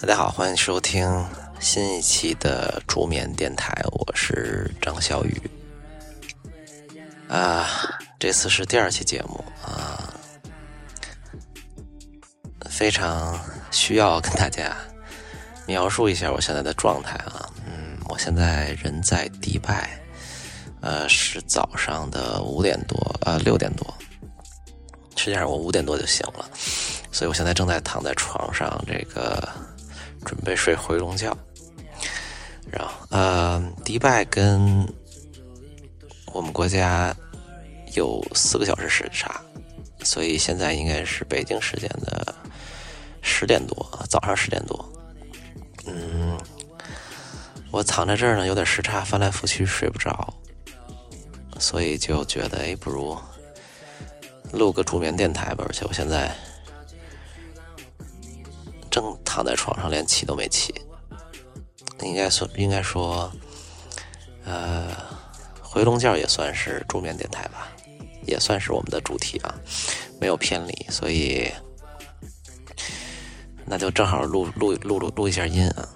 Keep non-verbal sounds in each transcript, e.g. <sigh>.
大家好，欢迎收听新一期的助眠电台，我是张小雨。啊，这次是第二期节目啊，非常需要跟大家描述一下我现在的状态啊。嗯，我现在人在迪拜，呃，是早上的五点多，呃，六点多。实际上我五点多就醒了，所以我现在正在躺在床上，这个准备睡回笼觉。然后，呃，迪拜跟国家有四个小时时差，所以现在应该是北京时间的十点多，早上十点多。嗯，我躺在这儿呢，有点时差，翻来覆去睡不着，所以就觉得，哎，不如录个助眠电台吧。而且我现在正躺在床上，连起都没起。应该说，应该说，呃，回笼觉也算是助眠电台吧，也算是我们的主题啊，没有偏离，所以那就正好录录录录录一下音啊。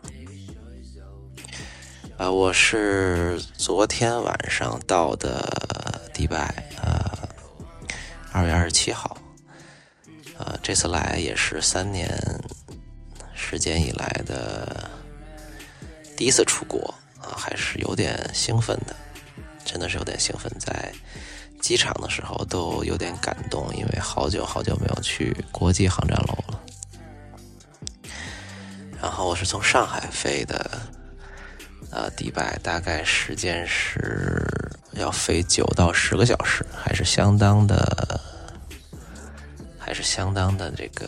啊、我是昨天晚上到的迪拜，呃，二月二十七号，呃，这次来也是三年时间以来的。第一次出国啊，还是有点兴奋的，真的是有点兴奋。在机场的时候都有点感动，因为好久好久没有去国际航站楼了。然后我是从上海飞的，呃，迪拜大概时间是要飞九到十个小时，还是相当的，还是相当的这个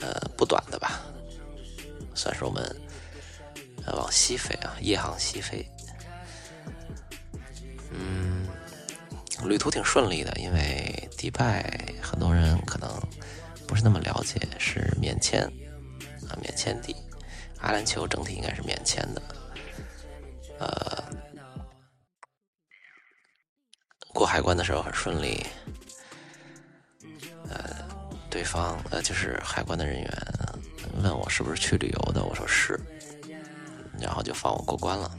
呃不短的吧，算是我们。往西飞啊，夜航西飞。嗯，旅途挺顺利的，因为迪拜很多人可能不是那么了解，是免签啊，免签地。阿联酋整体应该是免签的。呃，过海关的时候很顺利。呃，对方呃就是海关的人员问我是不是去旅游的，我说是。然后就放我过关了，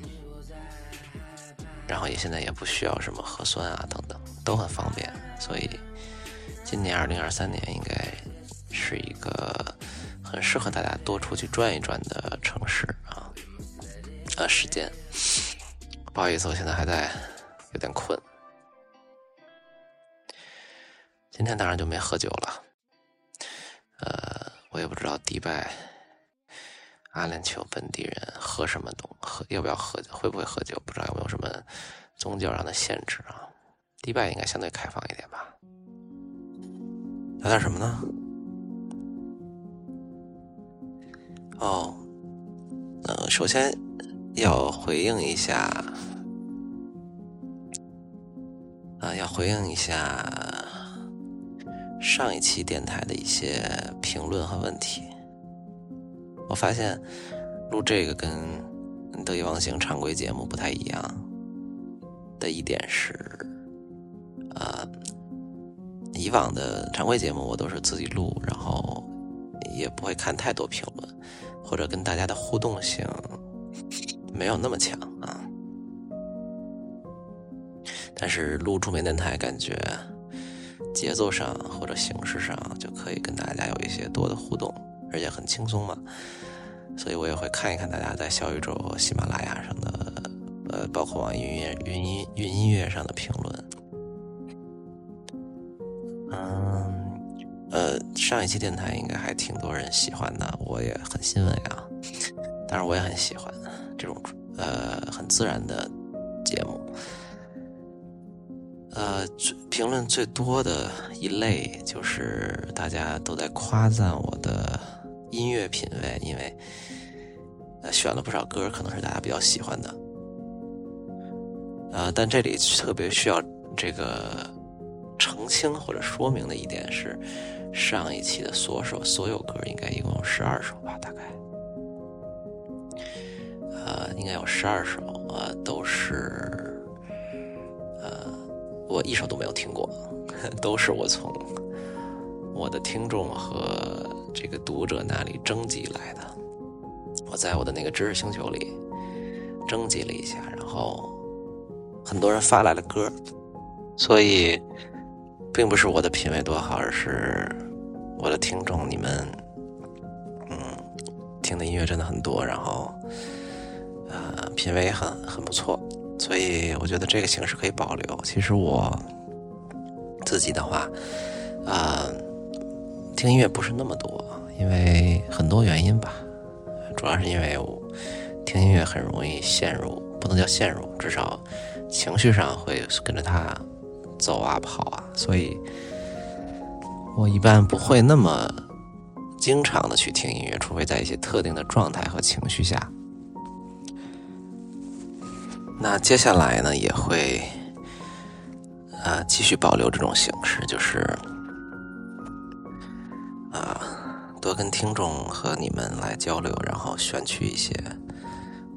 然后也现在也不需要什么核酸啊等等，都很方便。所以今年二零二三年应该是一个很适合大家多出去转一转的城市啊。呃，时间，不好意思，我现在还在有点困。今天当然就没喝酒了，呃，我也不知道迪拜。阿联酋本地人喝什么东喝要不要喝会不会喝酒不知道有没有什么宗教上的限制啊？迪拜应该相对开放一点吧？聊点什么呢？哦，呃，首先要回应一下，啊，要回应一下上一期电台的一些评论和问题。我发现录这个跟《得意忘形》常规节目不太一样的一点是，呃，以往的常规节目我都是自己录，然后也不会看太多评论，或者跟大家的互动性没有那么强啊。但是录助眠电台，感觉节奏上或者形式上就可以跟大家有一些多的互动。而且很轻松嘛，所以我也会看一看大家在小宇宙、喜马拉雅上的，呃，包括网易云音、云音云音乐上的评论。嗯，呃，上一期电台应该还挺多人喜欢的，我也很欣慰啊。当然，我也很喜欢这种呃很自然的节目。呃，评论最多的一类就是大家都在夸赞我的音乐品味，因为呃选了不少歌，可能是大家比较喜欢的。呃，但这里特别需要这个澄清或者说明的一点是，上一期的所首所有歌应该一共有十二首吧，大概，呃，应该有十二首，呃，都是，呃，我一首都没有听过，<laughs> 都是我从我的听众和这个读者那里征集来的，我在我的那个知识星球里征集了一下，然后。很多人发来了歌，所以并不是我的品味多好，而是我的听众你们，嗯，听的音乐真的很多，然后呃，品味也很很不错，所以我觉得这个形式可以保留。其实我自己的话，啊，听音乐不是那么多，因为很多原因吧，主要是因为我听音乐很容易陷入，不能叫陷入，至少。情绪上会跟着他走啊跑啊，所以我一般不会那么经常的去听音乐，除非在一些特定的状态和情绪下。那接下来呢，也会呃继续保留这种形式，就是多跟听众和你们来交流，然后选取一些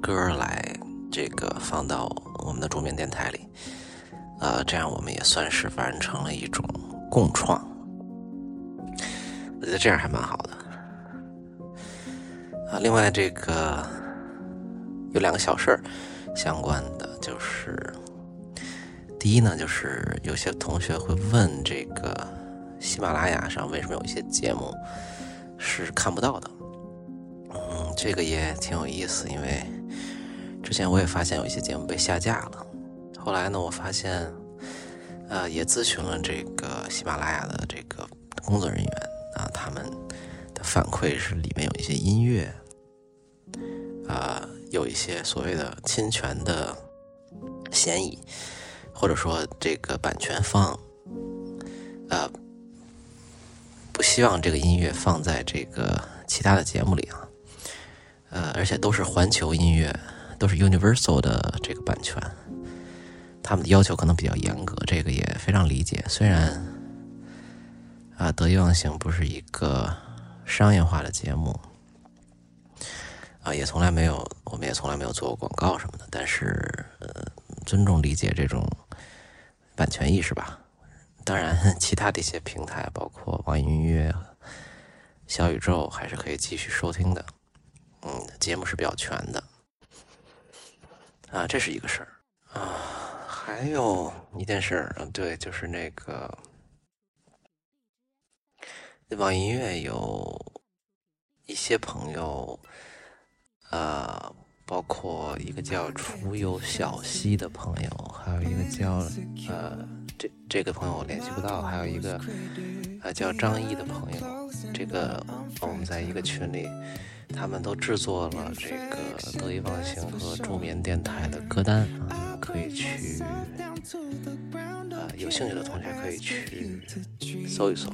歌来这个放到。我们的桌面电台里，呃，这样我们也算是完成了一种共创，我觉得这样还蛮好的。啊，另外这个有两个小事儿相关的，就是第一呢，就是有些同学会问这个喜马拉雅上为什么有一些节目是看不到的，嗯，这个也挺有意思，因为。之前我也发现有一些节目被下架了，后来呢，我发现，呃，也咨询了这个喜马拉雅的这个工作人员啊，他们的反馈是里面有一些音乐，啊，有一些所谓的侵权的嫌疑，或者说这个版权方，呃，不希望这个音乐放在这个其他的节目里啊，呃，而且都是环球音乐。都是 Universal 的这个版权，他们的要求可能比较严格，这个也非常理解。虽然啊，得意忘形不是一个商业化的节目，啊，也从来没有，我们也从来没有做过广告什么的。但是，呃，尊重理解这种版权意识吧。当然，<laughs> 其他的一些平台，包括网易音乐、小宇宙，还是可以继续收听的。嗯，节目是比较全的。啊，这是一个事儿啊，还有一件事儿，对，就是那个网易音乐有一些朋友，呃，包括一个叫楚游小溪的朋友，还有一个叫呃，这这个朋友我联系不到，还有一个呃叫张毅的朋友，这个我们在一个群里。他们都制作了这个得意忘形和助眠电台的歌单啊，可以去啊，有兴趣的同学可以去搜一搜。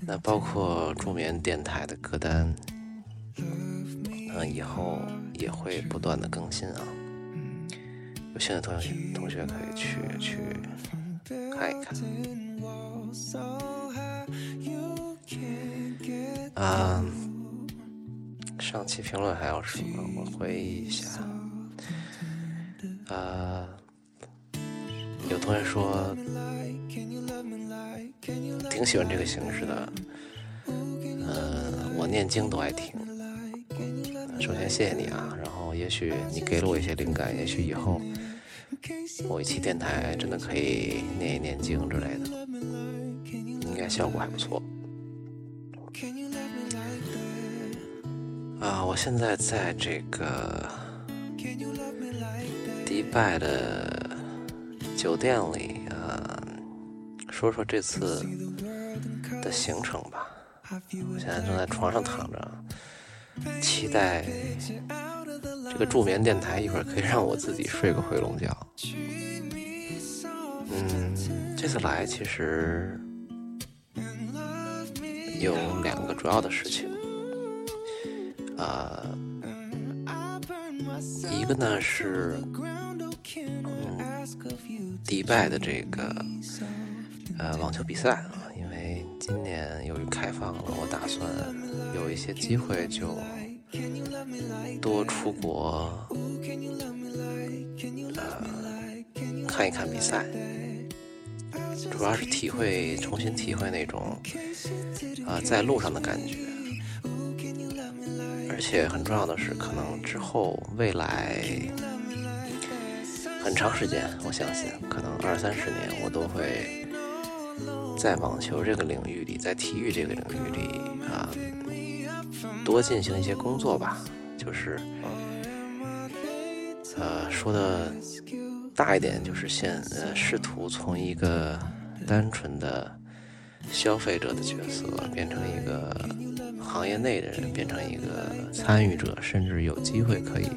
那包括助眠电台的歌单，嗯，以后也会不断的更新啊。有兴趣的同学同学可以去去看一看。啊。上期评论还有什么？我回忆一下。呃，有同学说挺喜欢这个形式的。呃，我念经都爱听。首先谢谢你啊，然后也许你给了我一些灵感，也许以后某一期电台真的可以念一念经之类的，应该效果还不错。啊，我现在在这个迪拜的酒店里啊，说说这次的行程吧。我现在正在床上躺着，期待这个助眠电台一会儿可以让我自己睡个回笼觉。嗯，这次来其实有两个主要的事情。呃，一个呢是，迪拜的这个呃网球比赛啊，因为今年由于开放了，我打算有一些机会就多出国，呃看一看比赛，主要是体会重新体会那种啊在路上的感觉。而且很重要的是，可能之后未来很长时间，我相信可能二三十年，我都会在网球这个领域里，在体育这个领域里啊，多进行一些工作吧。就是呃，说的大一点，就是先呃，试图从一个单纯的消费者的角色变成一个。行业内的人变成一个参与者，甚至有机会可以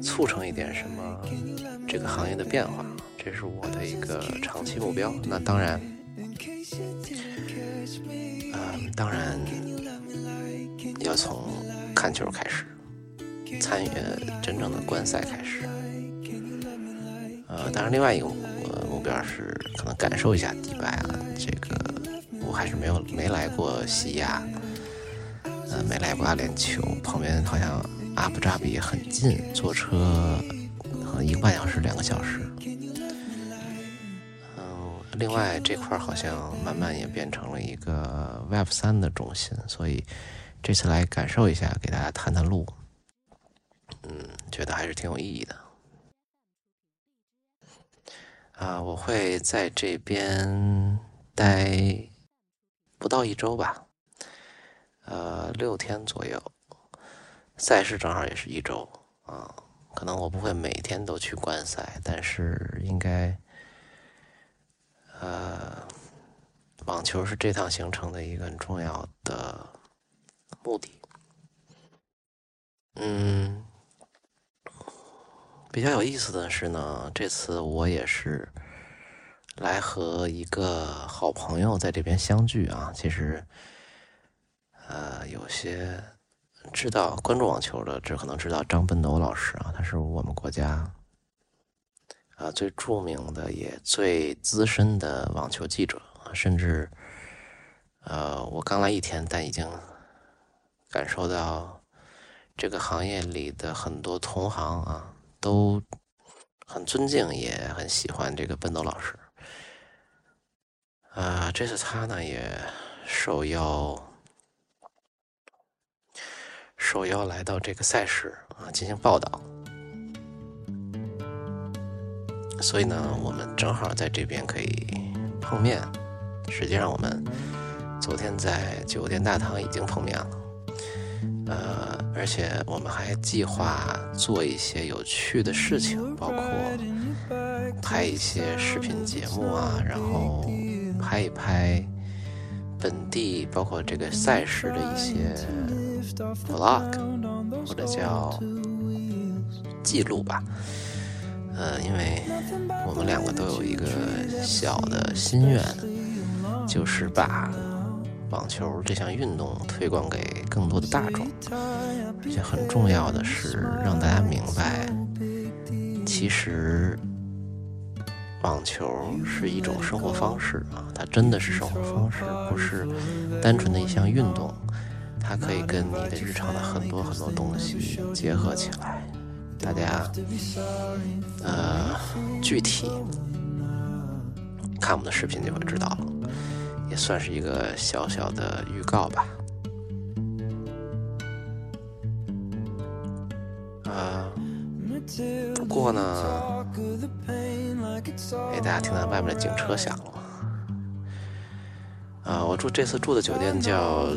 促成一点什么这个行业的变化，这是我的一个长期目标。那当然，嗯，当然要从看球开始，参与真正的观赛开始。呃，当然另外一个目标是可能感受一下迪拜啊，这个我还是没有没来过西亚。呃，没来过阿联酋，旁边好像阿布扎比很近，坐车可能一个半小时、两个小时。嗯，另外这块好像慢慢也变成了一个 Web 三的中心，所以这次来感受一下，给大家探探路，嗯，觉得还是挺有意义的。啊，我会在这边待不到一周吧。呃，六天左右，赛事正好也是一周啊。可能我不会每天都去观赛，但是应该，呃，网球是这趟行程的一个很重要的目的。嗯，比较有意思的是呢，这次我也是来和一个好朋友在这边相聚啊。其实。呃，有些知道关注网球的，这可能知道张奔斗老师啊，他是我们国家啊最著名的也最资深的网球记者甚至呃，我刚来一天，但已经感受到这个行业里的很多同行啊都很尊敬，也很喜欢这个奔斗老师。啊，这次他呢也受邀。受邀来到这个赛事啊进行报道，所以呢，我们正好在这边可以碰面。实际上，我们昨天在酒店大堂已经碰面了，呃，而且我们还计划做一些有趣的事情，包括拍一些视频节目啊，然后拍一拍本地包括这个赛事的一些。vlog 或者叫记录吧，呃，因为我们两个都有一个小的心愿，就是把网球这项运动推广给更多的大众，而且很重要的是让大家明白，其实网球是一种生活方式啊，它真的是生活方式，不是单纯的一项运动。它可以跟你的日常的很多很多东西结合起来，大家呃具体看我们的视频就会知道了，也算是一个小小的预告吧。啊，不过呢，哎，大家听到外面的警车响了。啊，我住这次住的酒店叫。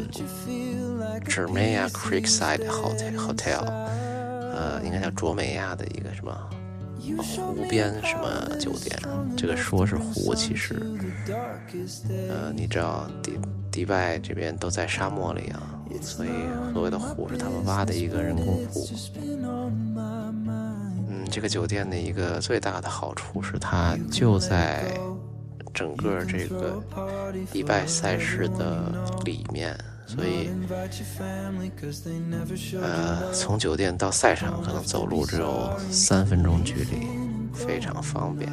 Jermia Creekside Hotel Hotel，呃，应该叫卓美亚的一个什么湖边什么酒店？这个说是湖，其实，呃，你知道迪迪拜这边都在沙漠里啊，所以所谓的湖是他们挖的一个人工湖。嗯，这个酒店的一个最大的好处是它就在整个这个迪拜赛事的里面。所以，呃，从酒店到赛场可能走路只有三分钟距离，非常方便。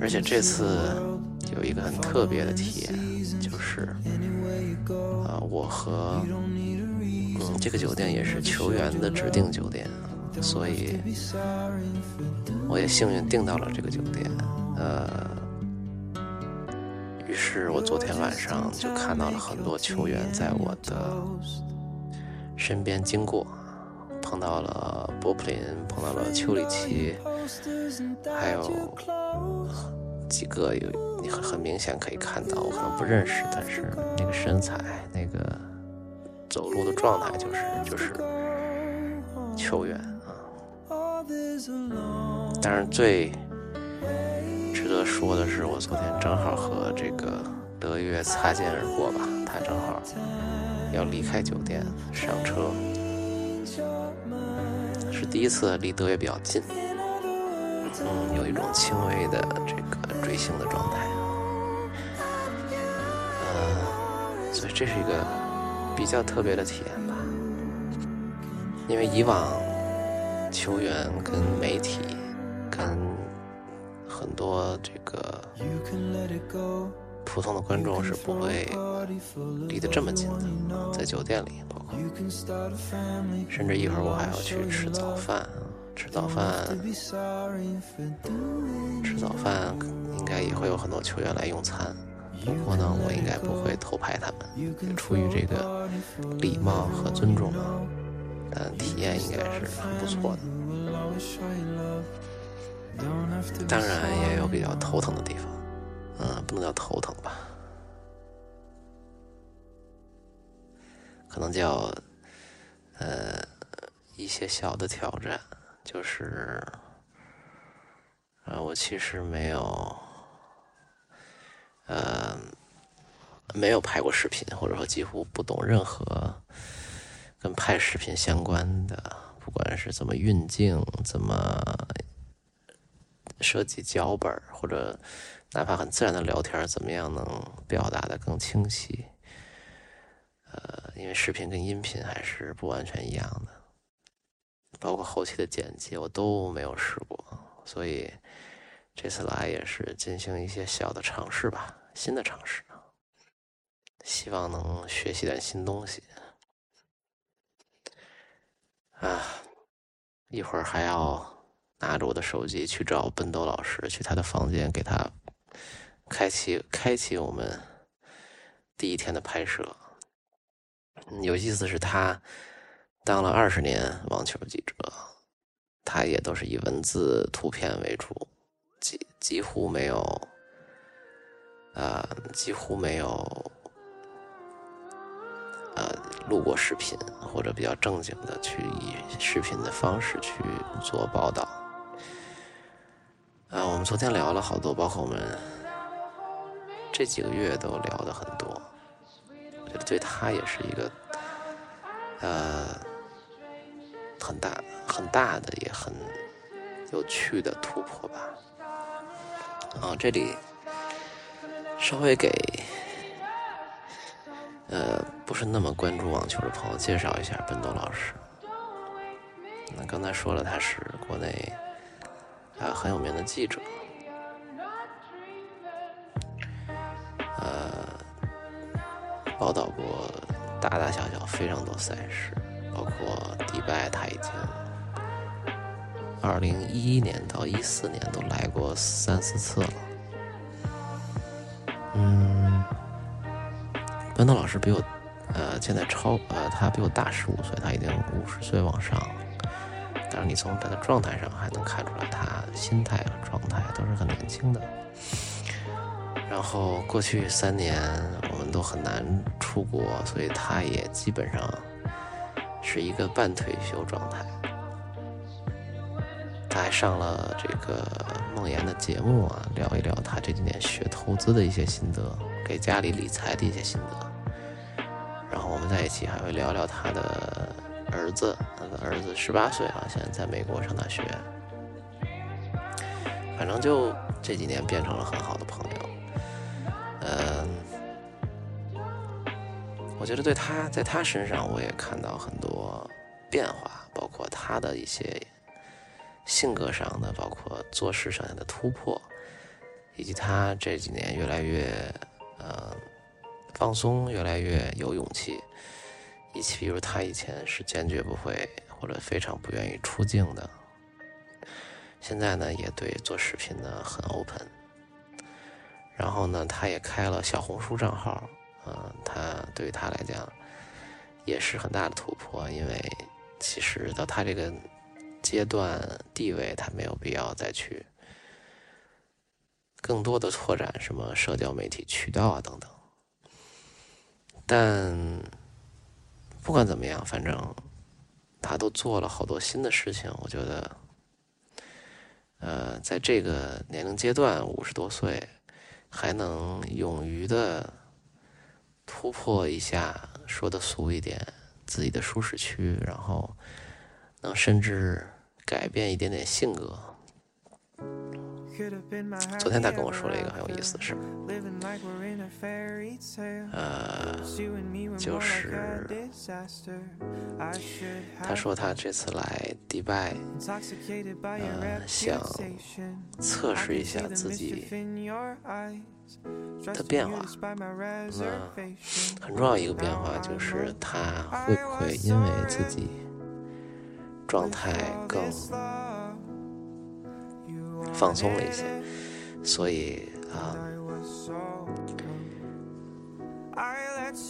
而且这次有一个很特别的体验，就是啊，我和嗯这个酒店也是球员的指定酒店，所以我也幸运订到了这个酒店。呃，于是我昨天晚上就看到了很多球员在我的身边经过，碰到了波普林，碰到了丘里奇，还有几个有你很很明显可以看到，我可能不认识，但是那个身材、那个走路的状态，就是就是球员啊。当然最。值得说的是，我昨天正好和这个德约擦肩而过吧，他正好要离开酒店上车，是第一次离德约比较近，嗯，有一种轻微的这个追星的状态，嗯，所以这是一个比较特别的体验吧，因为以往球员跟媒体跟很多这个普通的观众是不会离得这么近的，在酒店里，包括。甚至一会儿我还要去吃早饭，吃早饭，吃早饭应该也会有很多球员来用餐，不过呢，我应该不会偷拍他们，出于这个礼貌和尊重啊，但体验应该是很不错的。当然也有比较头疼的地方，嗯，不能叫头疼吧，可能叫呃一些小的挑战，就是呃我其实没有呃没有拍过视频，或者说几乎不懂任何跟拍视频相关的，不管是怎么运镜，怎么。设计脚本或者哪怕很自然的聊天怎么样能表达的更清晰？呃，因为视频跟音频还是不完全一样的，包括后期的剪辑我都没有试过，所以这次来也是进行一些小的尝试吧，新的尝试，希望能学习点新东西。啊，一会儿还要。拿着我的手机去找奔豆老师，去他的房间给他开启开启我们第一天的拍摄。有意思是，他当了二十年网球记者，他也都是以文字、图片为主，几几乎没有，呃，几乎没有，呃，录过视频或者比较正经的去以视频的方式去做报道。啊，我们昨天聊了好多，包括我们这几个月都聊的很多，我觉得对他也是一个呃很大很大的也很有趣的突破吧。啊，这里稍微给呃不是那么关注网球的朋友介绍一下本东老师。那刚才说了，他是国内。啊，很有名的记者，呃，报道过大大小小非常多赛事，包括迪拜，他已经二零一一年到一四年都来过三四次了。嗯，班德老师比我，呃，现在超，呃，他比我大十五岁，他已经五十岁往上。但是你从他的状态上还能看出来，他心态和状态都是很年轻的。然后过去三年我们都很难出国，所以他也基本上是一个半退休状态。他还上了这个梦妍的节目啊，聊一聊他这几年学投资的一些心得，给家里理财的一些心得。然后我们在一起还会聊聊他的。儿子，儿子十八岁啊，现在在美国上大学。反正就这几年变成了很好的朋友。嗯，我觉得对他在他身上我也看到很多变化，包括他的一些性格上的，包括做事上的突破。以及他这几年越来越呃放松，越来越有勇气。以及比如他以前是坚决不会或者非常不愿意出镜的，现在呢也对做视频呢很 open。然后呢，他也开了小红书账号，嗯，他对于他来讲也是很大的突破，因为其实到他这个阶段地位，他没有必要再去更多的拓展什么社交媒体渠道啊等等。但不管怎么样，反正他都做了好多新的事情，我觉得，呃，在这个年龄阶段，五十多岁。还能勇于的突破一下，说的俗一点，自己的舒适区，然后能甚至改变一点点性格。昨天他跟我说了一个很有意思的事儿，呃，就是他说他这次来迪拜，呃，想测试一下自己的变化。那很重要一个变化就是他会不会因为自己状态更。放松了一些，所以啊，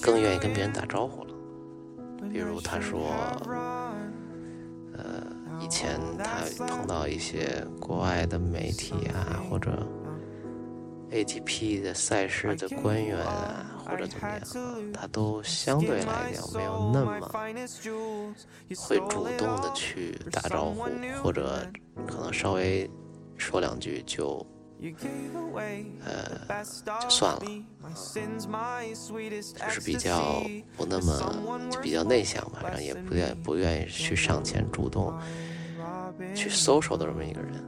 更愿意跟别人打招呼了。比如他说，呃，以前他碰到一些国外的媒体啊，或者 ATP 的赛事的官员啊，或者怎么样，他都相对来讲没有那么会主动的去打招呼，或者可能稍微。说两句就，呃，就算了，就是比较不那么，就比较内向吧，然后也不愿不愿意去上前主动去 social 的这么一个人。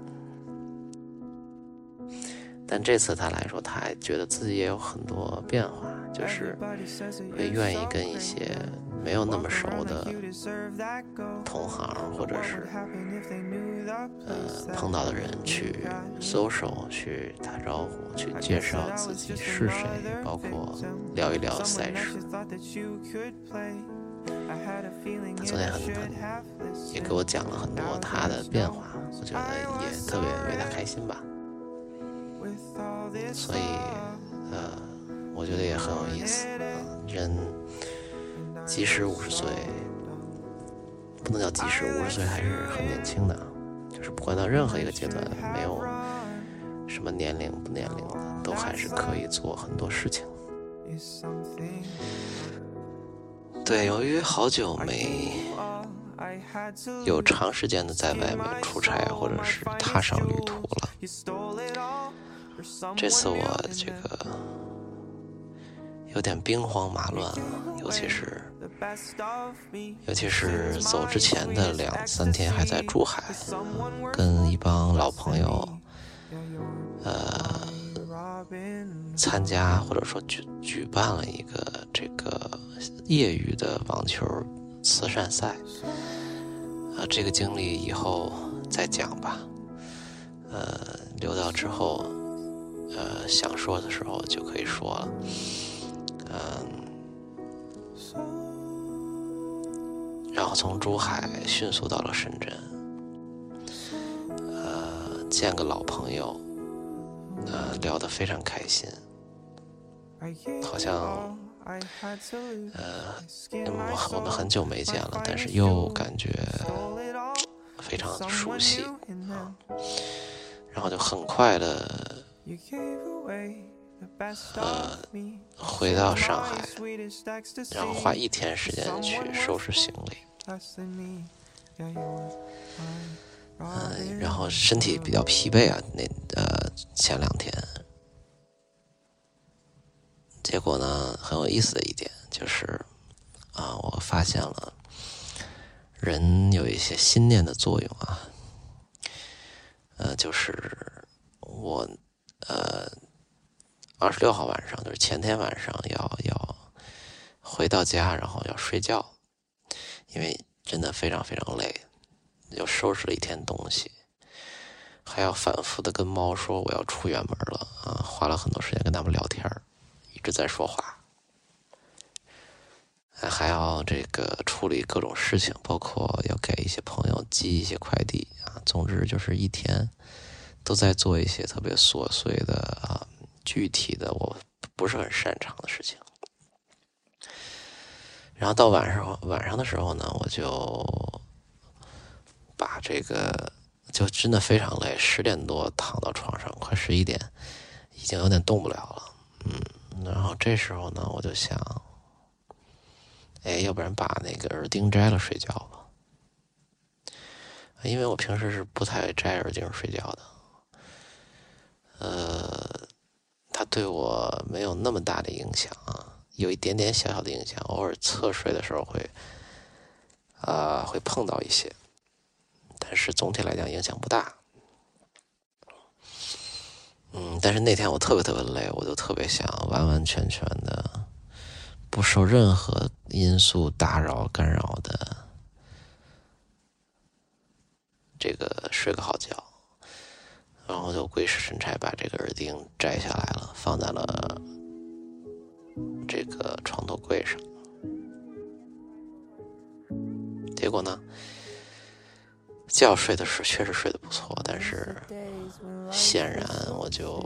但这次他来说，他还觉得自己也有很多变化，就是会愿意跟一些没有那么熟的同行或者是。呃，碰到的人去 social，去打招呼，去介绍自己是谁，包括聊一聊赛事。他昨天很很也给我讲了很多他的变化，我觉得也特别为他开心吧。所以，呃，我觉得也很有意思。人即使五十岁，不能叫即使五十岁还是很年轻的。就是不管到任何一个阶段，没有什么年龄不年龄的，都还是可以做很多事情。对，由于好久没有长时间的在外面出差或者是踏上旅途了，这次我这个有点兵荒马乱了，尤其是。尤其是走之前的两三天，还在珠海，跟一帮老朋友，呃，参加或者说举举办了一个这个业余的网球慈善赛，啊，这个经历以后再讲吧，呃，留到之后，呃，想说的时候就可以说了，嗯。然后从珠海迅速到了深圳，呃，见个老朋友，呃，聊得非常开心，好像，呃，我我们很久没见了，但是又感觉非常熟悉啊，然后就很快的。呃，回到上海，然后花一天时间去收拾行李。嗯，然后身体比较疲惫啊，那呃前两天。结果呢，很有意思的一点就是，啊，我发现了人有一些心念的作用啊。呃，就是我呃。二十六号晚上就是前天晚上要要回到家，然后要睡觉，因为真的非常非常累，又收拾了一天东西，还要反复的跟猫说我要出远门了啊，花了很多时间跟他们聊天一直在说话，还要这个处理各种事情，包括要给一些朋友寄一些快递啊，总之就是一天都在做一些特别琐碎的啊，具体的我不是很擅长的事情。然后到晚上晚上的时候呢，我就把这个就真的非常累，十点多躺到床上，快十一点，已经有点动不了了。嗯，然后这时候呢，我就想，哎，要不然把那个耳钉摘了睡觉吧，因为我平时是不太摘耳钉睡觉的。呃，它对我没有那么大的影响啊。有一点点小小的影响，偶尔侧睡的时候会，啊，会碰到一些，但是总体来讲影响不大。嗯，但是那天我特别特别累，我就特别想完完全全的不受任何因素打扰干扰的这个睡个好觉，然后就鬼使神差把这个耳钉摘下来了，放在了。这个床头柜上，结果呢，觉睡的是确实睡得不错，但是显然我就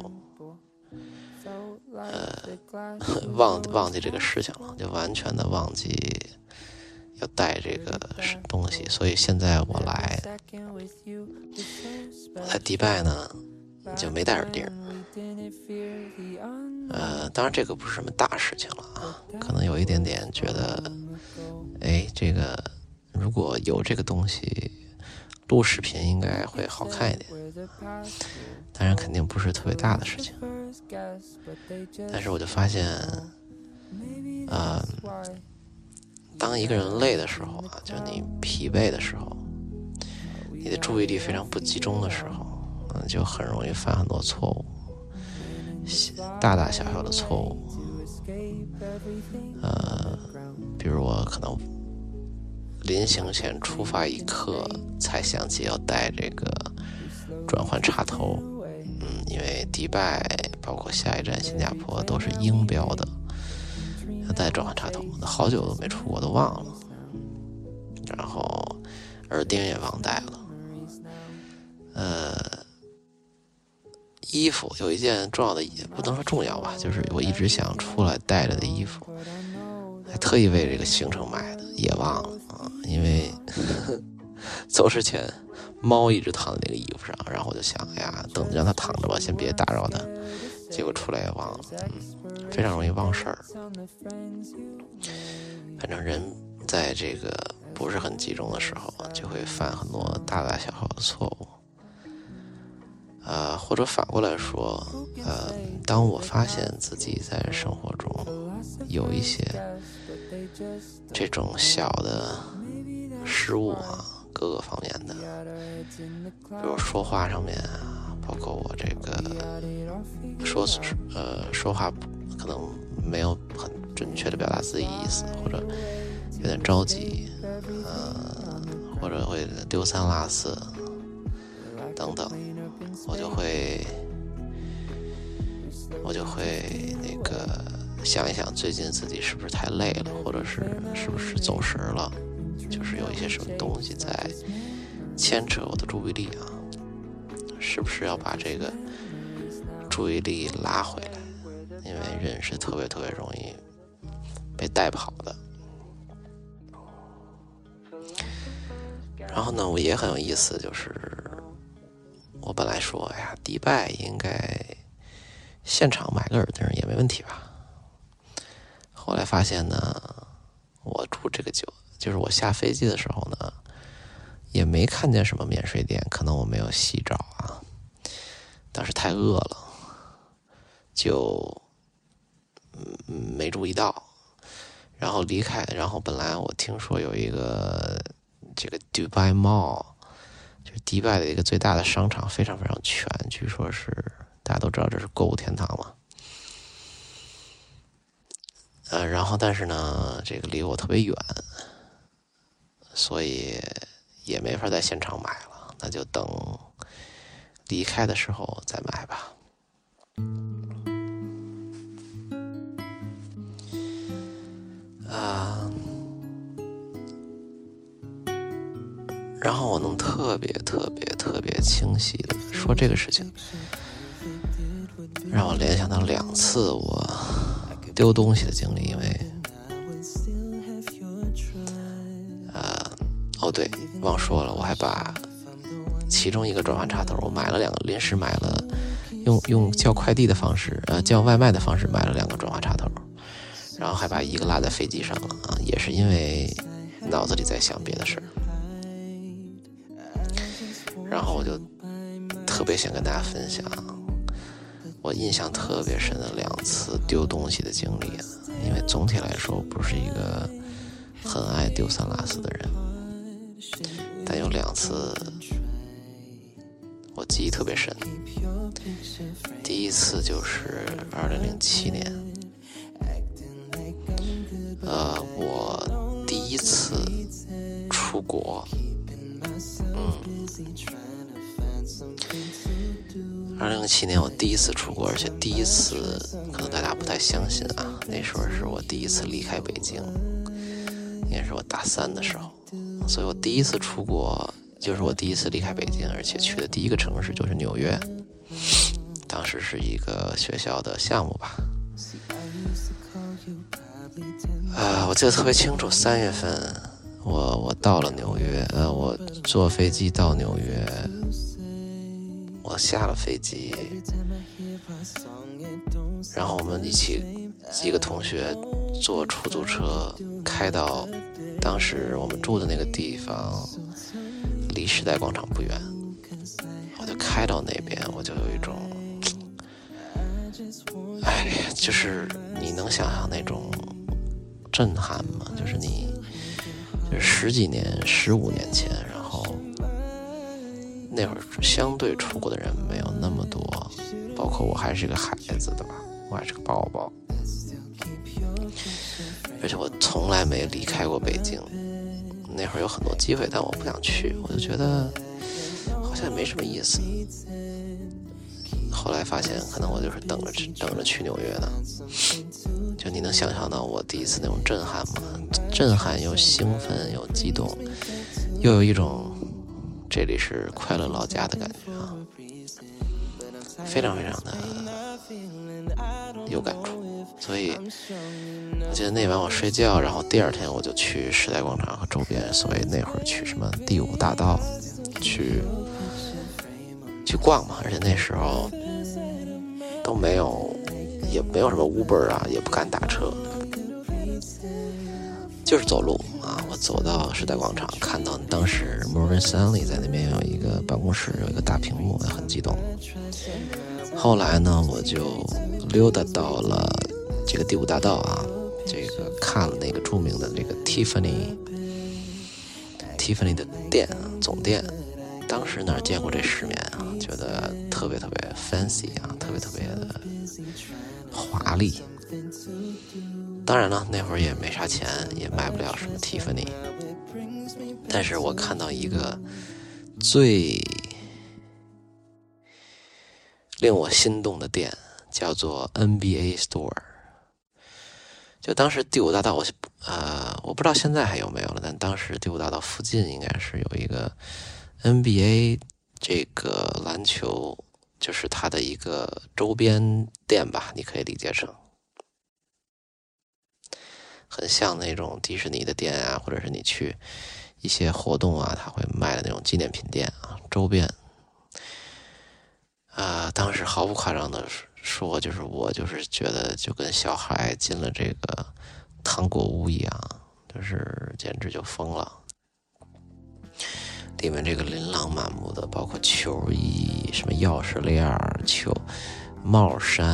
呃 <laughs> 忘忘记这个事情了，就完全的忘记要带这个东西，所以现在我来我来迪拜呢就没带耳钉。呃，当然这个不是什么大事情了啊，可能有一点点觉得，哎，这个如果有这个东西，录视频应该会好看一点。当然肯定不是特别大的事情，但是我就发现，呃，当一个人累的时候啊，就你疲惫的时候，你的注意力非常不集中的时候，嗯，就很容易犯很多错误。大大小小的错误，呃，比如我可能临行前出发一刻才想起要带这个转换插头，嗯，因为迪拜包括下一站新加坡都是英标的，要带转换插头，好久都没出我，都忘了，然后耳钉也忘带了，呃。衣服有一件重要的，也不能说重要吧，就是我一直想出来带着的衣服，还特意为这个行程买的，也忘了啊。因为 <laughs> 走之前，猫一直躺在那个衣服上，然后我就想，哎呀，等着让它躺着吧，先别打扰它。结果出来也忘了，嗯，非常容易忘事儿。反正人在这个不是很集中的时候，就会犯很多大大小小的错误。呃，或者反过来说，呃，当我发现自己在生活中有一些这种小的失误啊，各个方面的，比如说话上面啊，包括我这个说呃说话可能没有很准确的表达自己意思，或者有点着急，呃，或者会丢三落四等等。我就会，我就会那个想一想，最近自己是不是太累了，或者是是不是走神了，就是有一些什么东西在牵扯我的注意力啊，是不是要把这个注意力拉回来？因为人是特别特别容易被带跑的。然后呢，我也很有意思，就是。我本来说，哎呀，迪拜应该现场买个耳钉也没问题吧。后来发现呢，我住这个酒，就是我下飞机的时候呢，也没看见什么免税店，可能我没有细找。太饿了，就没注意到。然后离开，然后本来我听说有一个这个 Dubai Mall。就迪拜的一个最大的商场，非常非常全，据说是大家都知道这是购物天堂嘛。呃，然后但是呢，这个离我特别远，所以也没法在现场买了，那就等离开的时候再买吧。啊，然后我能特别特别特别清晰的说这个事情，让我联想到两次我丢东西的经历，因为。哦，对，忘说了，我还把其中一个转换插头，我买了两个，临时买了，用用叫快递的方式，呃，叫外卖的方式买了两个转换插头，然后还把一个落在飞机上了啊，也是因为脑子里在想别的事儿，然后我就特别想跟大家分享我印象特别深的两次丢东西的经历，因为总体来说，不是一个很爱丢三落四的人。但有两次，记忆特别深。第一次就是二零零七年，呃，我第一次出国，嗯，二零零七年我第一次出国，而且第一次可能大家不太相信啊，那时候是我第一次离开北京，也是我大三的时候。所以我第一次出国，就是我第一次离开北京，而且去的第一个城市就是纽约。当时是一个学校的项目吧。啊，我记得特别清楚，三月份我我到了纽约，呃，我坐飞机到纽约，我下了飞机，然后我们一起几个同学坐出租车开到。当时我们住的那个地方离时代广场不远，我就开到那边，我就有一种，哎呀，就是你能想象那种震撼吗？就是你，就是十几年、十五年前，然后那会儿相对出国的人没有那么多，包括我还是个孩子，对吧？我还是个宝宝。而且我从来没离开过北京，那会儿有很多机会，但我不想去，我就觉得好像也没什么意思。后来发现，可能我就是等着等着去纽约呢。就你能想象到我第一次那种震撼吗？震撼又兴奋又激动，又有一种这里是快乐老家的感觉啊，非常非常的有感触。所以，我记得那晚我睡觉，然后第二天我就去时代广场和周边，所以那会儿去什么第五大道，去去逛嘛。而且那时候都没有，也没有什么 Uber 啊，也不敢打车，就是走路啊。我走到时代广场，看到当时 Morgan Stanley 在那边有一个办公室，有一个大屏幕，很激动。后来呢，我就溜达到了。这个第五大道啊，看了那个著名的这个 Tiffany，Tiffany 的店，总店，当时哪见过这世面啊？觉得特别特别 fancy 啊，特别特别的华丽。当然了，那会儿也没啥钱，也买不了什么 Tiffany。但是我看到一个最令我心动的店，叫做 NBA Store。就当时第五大道，我呃，我不知道现在还有没有了，但当时第五大道附近应该是有一个 NBA 这个篮球，就是它的一个周边店吧，你可以理解成，很像那种迪士尼的店啊，或者是你去一些活动啊，他会卖的那种纪念品店啊，周边。啊，当时毫不夸张的是说，就是我就是觉得就跟小孩进了这个糖果屋一样，就是简直就疯了。里面这个琳琅满目的，包括球衣、什么钥匙链、球帽衫，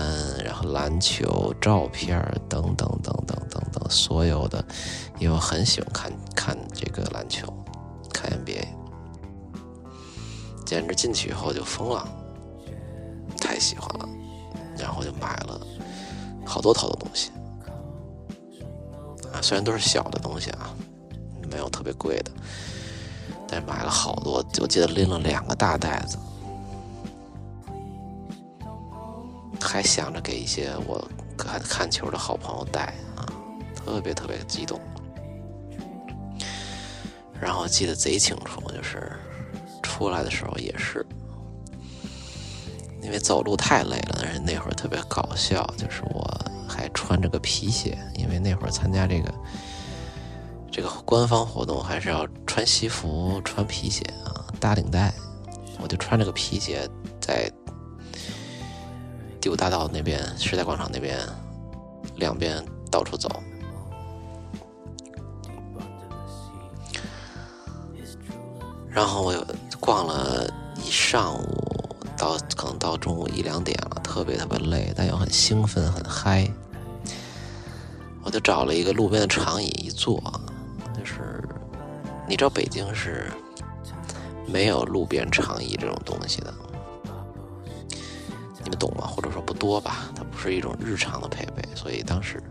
然后篮球照片等等等等等等，所有的，因为我很喜欢看看这个篮球，看 NBA，简直进去以后就疯了，太喜欢了。然后就买了好多好多东西啊，虽然都是小的东西啊，没有特别贵的，但是买了好多，我记得拎了两个大袋子，还想着给一些我看看球的好朋友带啊，特别特别激动。然后记得贼清楚，就是出来的时候也是，因为走路太累了，但是那会儿特别搞笑，就是我还穿着个皮鞋，因为那会儿参加这个这个官方活动还是要穿西服、穿皮鞋啊，搭领带，我就穿着个皮鞋在第五大道那边、时代广场那边两边到处走。然后我又逛了一上午，到可能到中午一两点了，特别特别累，但又很兴奋很嗨。我就找了一个路边的长椅一坐，就是你知道北京是没有路边长椅这种东西的，你们懂吗？或者说不多吧，它不是一种日常的配备，所以当时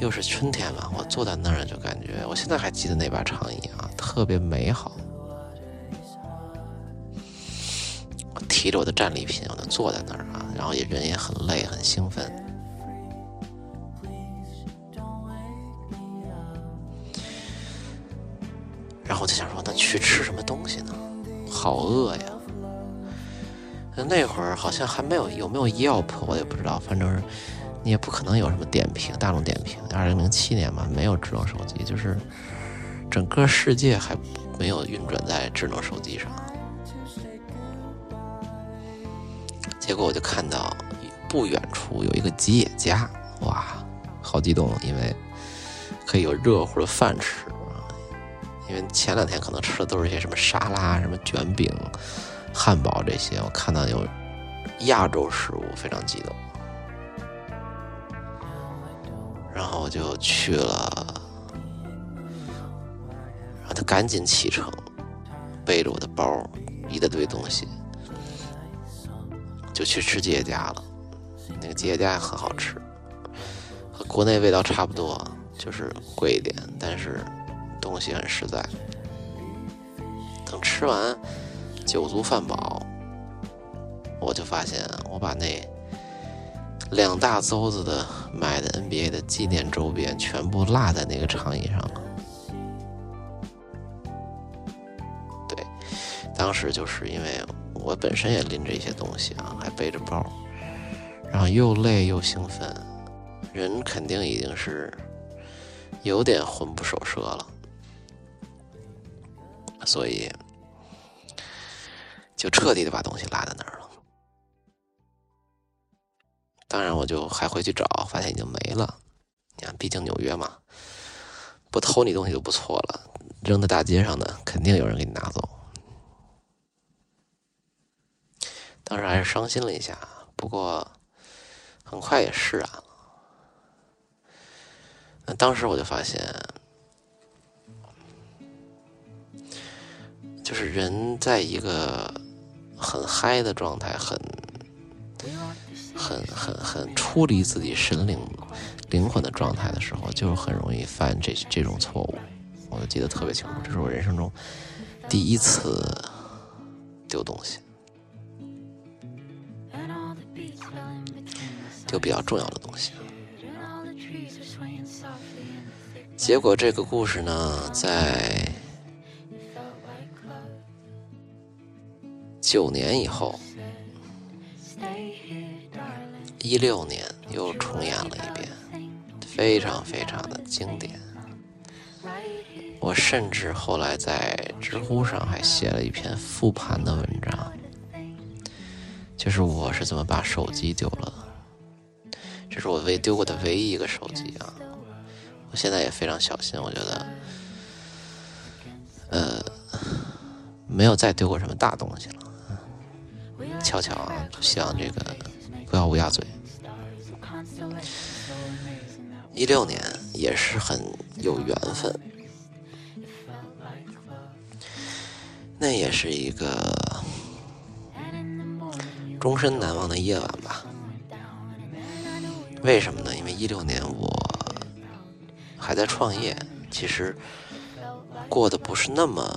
又是春天嘛，我坐在那儿就感觉，我现在还记得那把长椅啊，特别美好。提着我的战利品，我就坐在那儿啊，然后也人也很累，很兴奋。然后我就想说，那去吃什么东西呢？好饿呀！那会儿好像还没有有没有 Yelp，我也不知道。反正你也不可能有什么点评，大众点评。二零零七年嘛，没有智能手机，就是整个世界还没有运转在智能手机上。结果我就看到不远处有一个吉野家，哇，好激动，因为可以有热乎的饭吃啊！因为前两天可能吃的都是些什么沙拉、什么卷饼、汉堡这些，我看到有亚洲食物，非常激动。然后我就去了，然后他赶紧启程，背着我的包，一大堆东西。就去吃吉野家了，那个吉野家也很好吃，和国内味道差不多，就是贵一点，但是东西很实在。等吃完酒足饭饱，我就发现我把那两大邹子的买的 NBA 的纪念周边全部落在那个长椅上了。对，当时就是因为。我本身也拎着一些东西啊，还背着包，然后又累又兴奋，人肯定已经是有点魂不守舍了，所以就彻底的把东西落在那儿了。当然，我就还回去找，发现已经没了。你看，毕竟纽约嘛，不偷你东西就不错了，扔在大街上的，肯定有人给你拿走。当时还是伤心了一下，不过很快也释然了。那当时我就发现，就是人在一个很嗨的状态，很、很、很、很出离自己神灵、灵魂的状态的时候，就很容易犯这这种错误。我就记得特别清楚，这是我人生中第一次丢东西。个比较重要的东西。结果这个故事呢，在九年以后，一六年又重演了一遍，非常非常的经典。我甚至后来在知乎上还写了一篇复盘的文章，就是我是怎么把手机丢了的。这是我唯丢过的唯一一个手机啊！我现在也非常小心，我觉得，呃，没有再丢过什么大东西了。悄悄啊，希望这个不要乌鸦嘴。一六年也是很有缘分，那也是一个终身难忘的夜晚吧。为什么呢？因为一六年我还在创业，其实过得不是那么，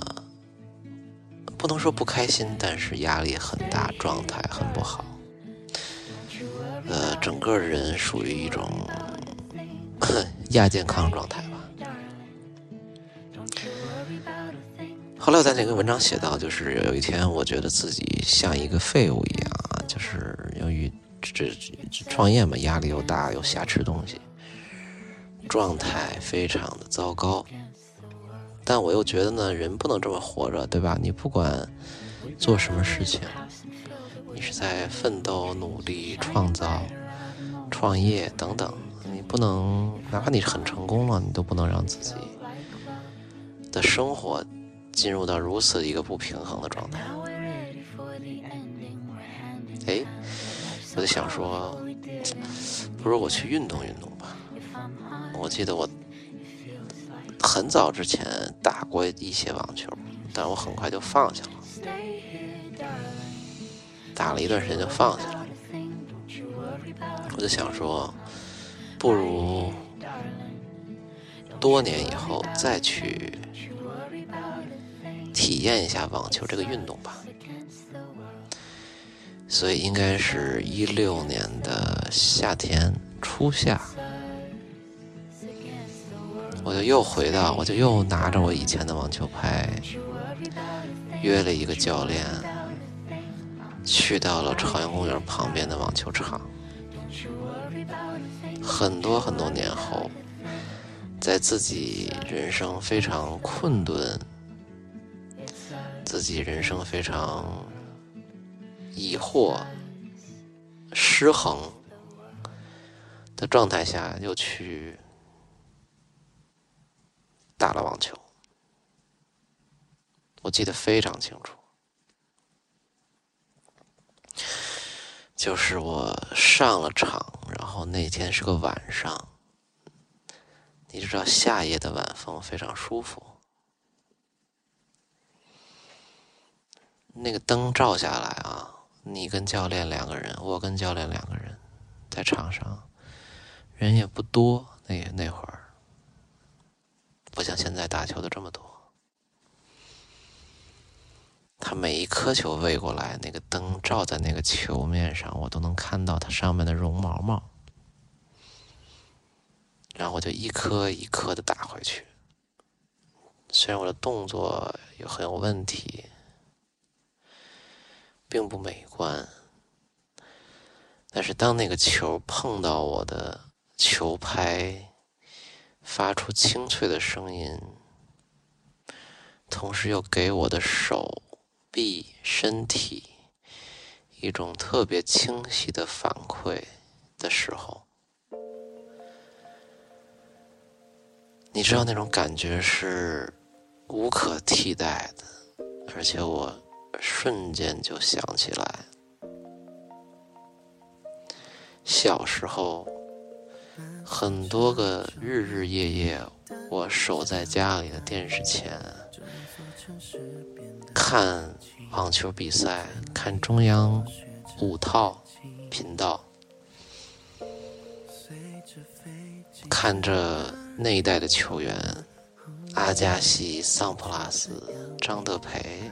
不能说不开心，但是压力很大，状态很不好。呃，整个人属于一种 <coughs> 亚健康状态吧。后来我在那个文章写到，就是有一天我觉得自己像一个废物一样啊，就是由于这这创业嘛，压力又大，又瞎吃东西，状态非常的糟糕。但我又觉得呢，人不能这么活着，对吧？你不管做什么事情，你是在奋斗、努力、创造、创业等等，你不能，哪怕你很成功了，你都不能让自己的生活。进入到如此一个不平衡的状态，哎，我就想说，不如我去运动运动吧。我记得我很早之前打过一些网球，但我很快就放下了，打了一段时间就放下了。我就想说，不如多年以后再去。体验一下网球这个运动吧，所以应该是一六年的夏天初夏，我就又回到，我就又拿着我以前的网球拍，约了一个教练，去到了朝阳公园旁边的网球场。很多很多年后，在自己人生非常困顿。自己人生非常疑惑、失衡的状态下，又去打了网球。我记得非常清楚，就是我上了场，然后那天是个晚上，你知道夏夜的晚风非常舒服。那个灯照下来啊，你跟教练两个人，我跟教练两个人，在场上，人也不多。那那会儿，不像现在打球的这么多。他每一颗球喂过来，那个灯照在那个球面上，我都能看到它上面的绒毛毛。然后我就一颗一颗的打回去。虽然我的动作有很有问题。并不美观，但是当那个球碰到我的球拍，发出清脆的声音，同时又给我的手臂、身体一种特别清晰的反馈的时候，你知道那种感觉是无可替代的，而且我。瞬间就想起来，小时候很多个日日夜夜，我守在家里的电视前，看网球比赛，看中央五套频道，看着那一代的球员，阿加西、桑普拉斯、张德培。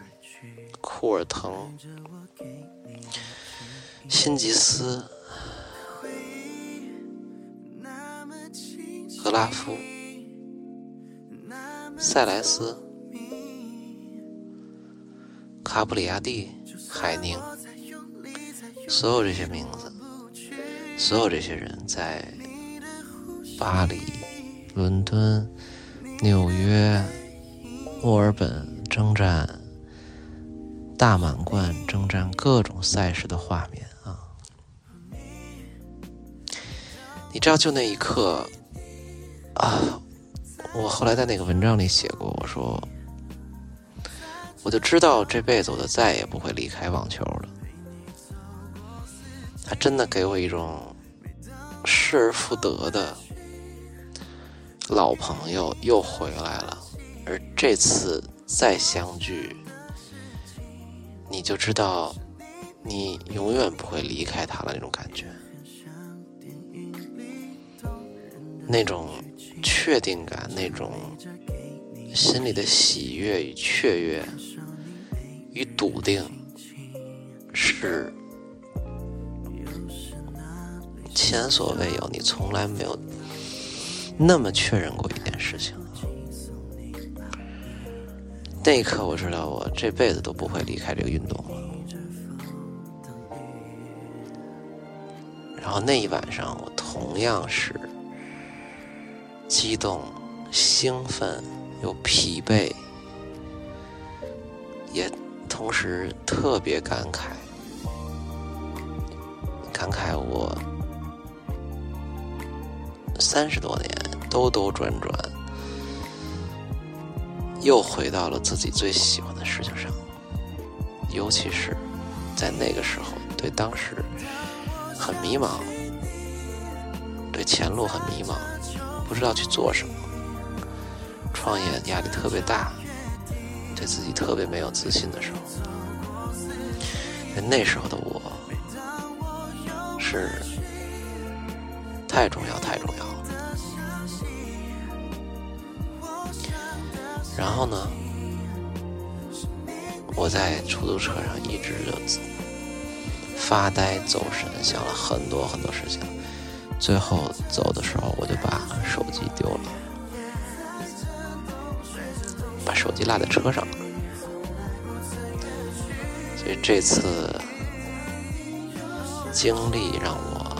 库尔滕、辛吉斯、格拉夫、塞莱斯、卡布里亚蒂、海宁，所有这些名字，所有这些人在巴黎、伦敦、纽约、墨尔本征战。大满贯征战各种赛事的画面啊！你知道，就那一刻啊，我后来在那个文章里写过，我说，我就知道这辈子我就再也不会离开网球了。他真的给我一种失而复得的老朋友又回来了，而这次再相聚。你就知道，你永远不会离开他了那种感觉，那种确定感，那种心里的喜悦与雀跃与笃定，是前所未有，你从来没有那么确认过一件事情。那一刻，我知道我这辈子都不会离开这个运动了。然后那一晚上，我同样是激动、兴奋又疲惫，也同时特别感慨，感慨我三十多年兜兜转转，又回到了自己最喜欢的事情上，尤其是在那个时候，对当时。很迷茫，对前路很迷茫，不知道去做什么。创业压力特别大，对自己特别没有自信的时候，那时候的我是太重要，太重要然后呢，我在出租车上一直就。发呆走神，想了很多很多事情，最后走的时候，我就把手机丢了，把手机落在车上了。所以这次经历让我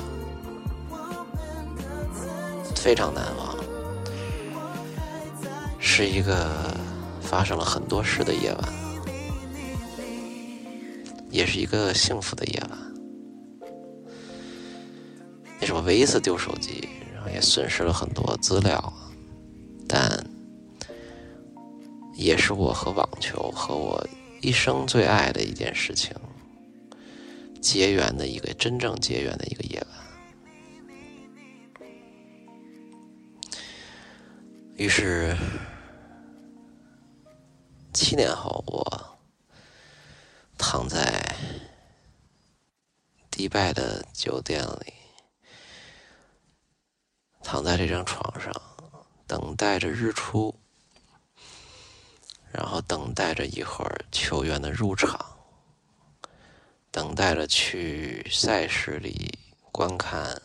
非常难忘，是一个发生了很多事的夜晚。也是一个幸福的夜晚，那是我唯一一次丢手机，然后也损失了很多资料，但也是我和网球和我一生最爱的一件事情结缘的一个真正结缘的一个夜晚。于是七年后，我。躺在迪拜的酒店里，躺在这张床上，等待着日出，然后等待着一会儿球员的入场，等待着去赛事里观看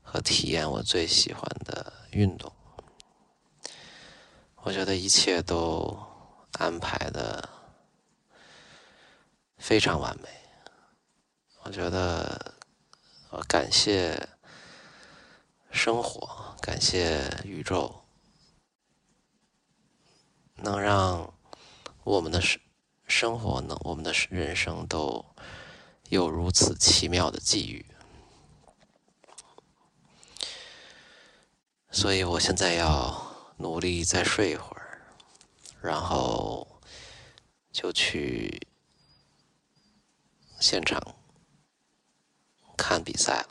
和体验我最喜欢的运动。我觉得一切都安排的。非常完美，我觉得，呃，感谢生活，感谢宇宙，能让我们的生生活，能我们的人生都有如此奇妙的际遇。所以我现在要努力再睡一会儿，然后就去。现场看比赛了。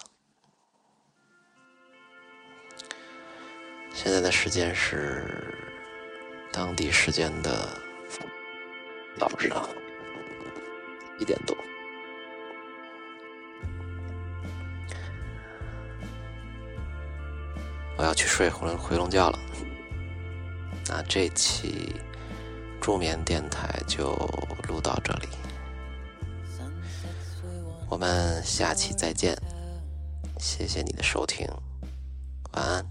现在的时间是当地时间的早上一点多。我要去睡回回笼觉了。那这期助眠电台就录到这里。我们下期再见，谢谢你的收听，晚安。